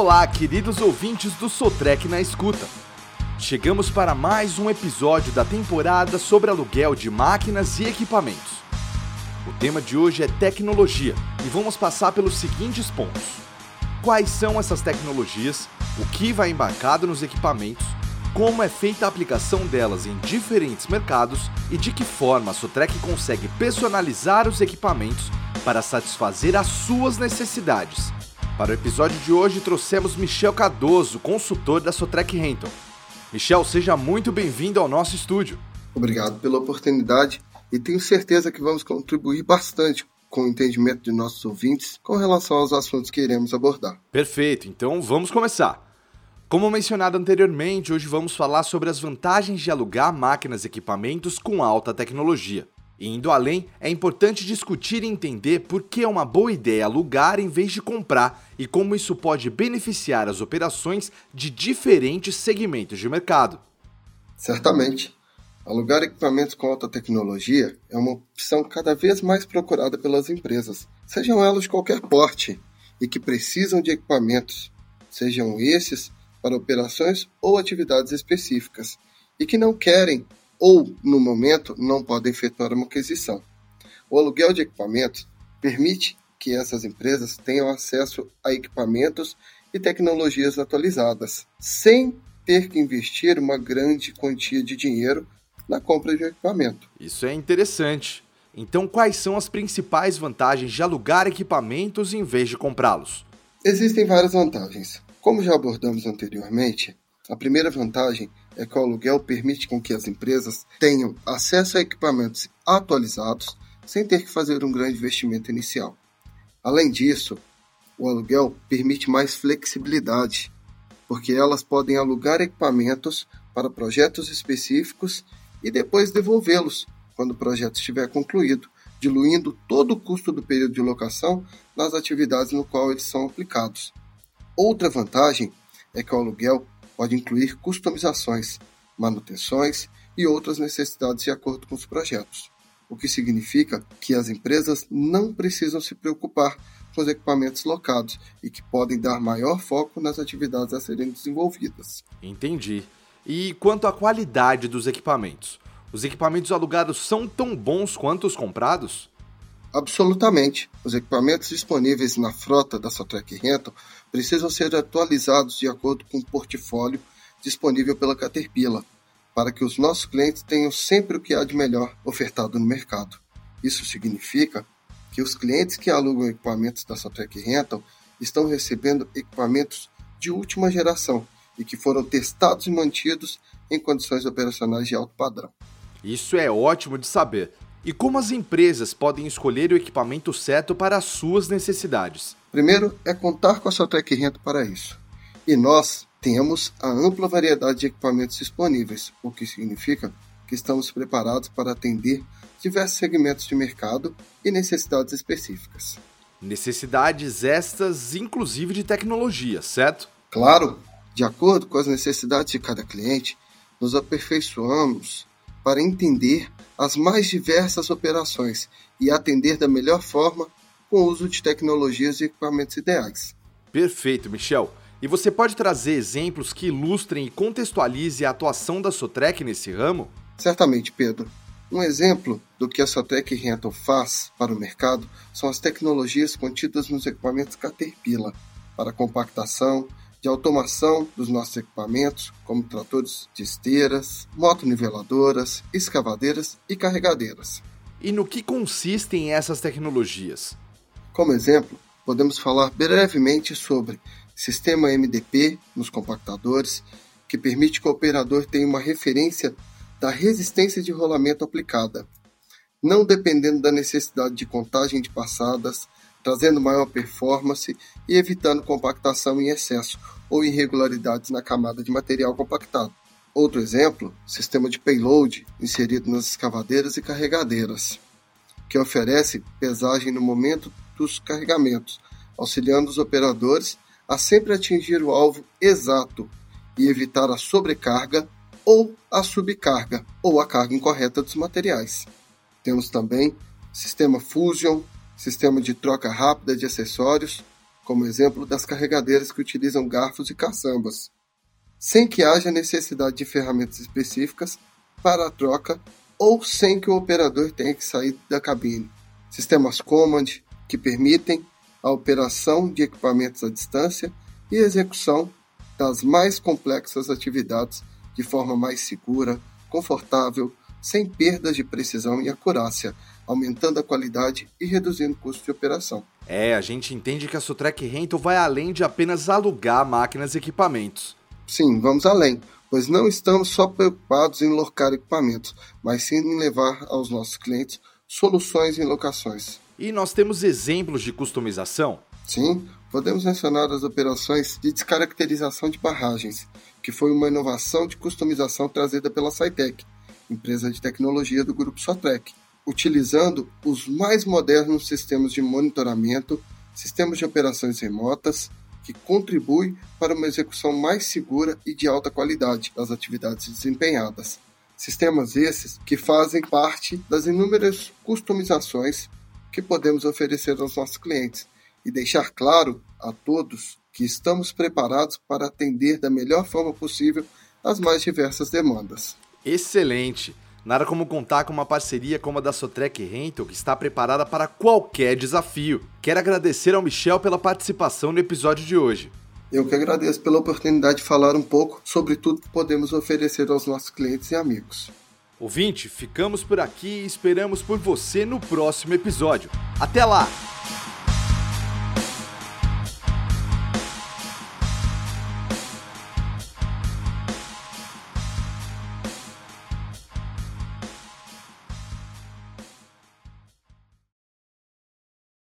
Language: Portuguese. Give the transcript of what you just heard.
Olá, queridos ouvintes do Sotrec na Escuta. Chegamos para mais um episódio da temporada sobre aluguel de máquinas e equipamentos. O tema de hoje é tecnologia e vamos passar pelos seguintes pontos: quais são essas tecnologias, o que vai embarcado nos equipamentos, como é feita a aplicação delas em diferentes mercados e de que forma a Sotrec consegue personalizar os equipamentos para satisfazer as suas necessidades. Para o episódio de hoje trouxemos Michel Cardoso, consultor da Sotrec Rental. Michel, seja muito bem-vindo ao nosso estúdio. Obrigado pela oportunidade e tenho certeza que vamos contribuir bastante com o entendimento de nossos ouvintes com relação aos assuntos que iremos abordar. Perfeito, então vamos começar. Como mencionado anteriormente, hoje vamos falar sobre as vantagens de alugar máquinas e equipamentos com alta tecnologia. Indo além, é importante discutir e entender por que é uma boa ideia alugar em vez de comprar e como isso pode beneficiar as operações de diferentes segmentos de mercado. Certamente. Alugar equipamentos com alta tecnologia é uma opção cada vez mais procurada pelas empresas, sejam elas de qualquer porte e que precisam de equipamentos, sejam esses para operações ou atividades específicas e que não querem ou, no momento, não podem efetuar uma aquisição. O aluguel de equipamentos permite que essas empresas tenham acesso a equipamentos e tecnologias atualizadas, sem ter que investir uma grande quantia de dinheiro na compra de um equipamento. Isso é interessante. Então, quais são as principais vantagens de alugar equipamentos em vez de comprá-los? Existem várias vantagens. Como já abordamos anteriormente, a primeira vantagem é que o aluguel permite com que as empresas tenham acesso a equipamentos atualizados sem ter que fazer um grande investimento inicial. Além disso, o aluguel permite mais flexibilidade, porque elas podem alugar equipamentos para projetos específicos e depois devolvê-los quando o projeto estiver concluído, diluindo todo o custo do período de locação nas atividades no qual eles são aplicados. Outra vantagem é que o aluguel pode incluir customizações, manutenções e outras necessidades de acordo com os projetos, o que significa que as empresas não precisam se preocupar com os equipamentos locados e que podem dar maior foco nas atividades a serem desenvolvidas. Entendi. E quanto à qualidade dos equipamentos? Os equipamentos alugados são tão bons quanto os comprados? Absolutamente. Os equipamentos disponíveis na frota da Sotrec Rental precisam ser atualizados de acordo com o portfólio disponível pela Caterpillar, para que os nossos clientes tenham sempre o que há de melhor ofertado no mercado. Isso significa que os clientes que alugam equipamentos da Sotrec Rental estão recebendo equipamentos de última geração e que foram testados e mantidos em condições operacionais de alto padrão. Isso é ótimo de saber. E como as empresas podem escolher o equipamento certo para as suas necessidades? Primeiro é contar com a Sotrec Rento para isso. E nós temos a ampla variedade de equipamentos disponíveis, o que significa que estamos preparados para atender diversos segmentos de mercado e necessidades específicas. Necessidades estas, inclusive de tecnologia, certo? Claro, de acordo com as necessidades de cada cliente, nos aperfeiçoamos para entender as mais diversas operações e atender da melhor forma com o uso de tecnologias e equipamentos ideais. Perfeito, Michel. E você pode trazer exemplos que ilustrem e contextualizem a atuação da Sotrec nesse ramo? Certamente, Pedro. Um exemplo do que a Sotrec Rental faz para o mercado são as tecnologias contidas nos equipamentos Caterpillar para compactação, de automação dos nossos equipamentos, como tratores de esteiras, motoniveladoras, escavadeiras e carregadeiras. E no que consistem essas tecnologias? Como exemplo, podemos falar brevemente sobre sistema MDP nos compactadores, que permite que o operador tenha uma referência da resistência de rolamento aplicada, não dependendo da necessidade de contagem de passadas, trazendo maior performance e evitando compactação em excesso ou irregularidades na camada de material compactado. Outro exemplo, sistema de payload inserido nas escavadeiras e carregadeiras, que oferece pesagem no momento dos carregamentos, auxiliando os operadores a sempre atingir o alvo exato e evitar a sobrecarga ou a subcarga ou a carga incorreta dos materiais. Temos também sistema Fusion, sistema de troca rápida de acessórios, como exemplo das carregadeiras que utilizam garfos e caçambas, sem que haja necessidade de ferramentas específicas para a troca ou sem que o operador tenha que sair da cabine. Sistemas Command, que permitem a operação de equipamentos à distância e execução das mais complexas atividades de forma mais segura, confortável, sem perdas de precisão e acurácia, aumentando a qualidade e reduzindo o custo de operação. É, a gente entende que a Sotrec Rental vai além de apenas alugar máquinas e equipamentos. Sim, vamos além, pois não estamos só preocupados em locar equipamentos, mas sim em levar aos nossos clientes soluções em locações. E nós temos exemplos de customização? Sim, podemos mencionar as operações de descaracterização de barragens, que foi uma inovação de customização trazida pela Cytec, empresa de tecnologia do grupo Sotrec, utilizando os mais modernos sistemas de monitoramento, sistemas de operações remotas, que contribuem para uma execução mais segura e de alta qualidade das atividades desempenhadas. Sistemas esses que fazem parte das inúmeras customizações que podemos oferecer aos nossos clientes e deixar claro a todos que estamos preparados para atender da melhor forma possível as mais diversas demandas. Excelente! Nada como contar com uma parceria como a da Sotrec Rental, que está preparada para qualquer desafio. Quero agradecer ao Michel pela participação no episódio de hoje. Eu que agradeço pela oportunidade de falar um pouco sobre tudo que podemos oferecer aos nossos clientes e amigos. Ouvinte, ficamos por aqui e esperamos por você no próximo episódio. Até lá!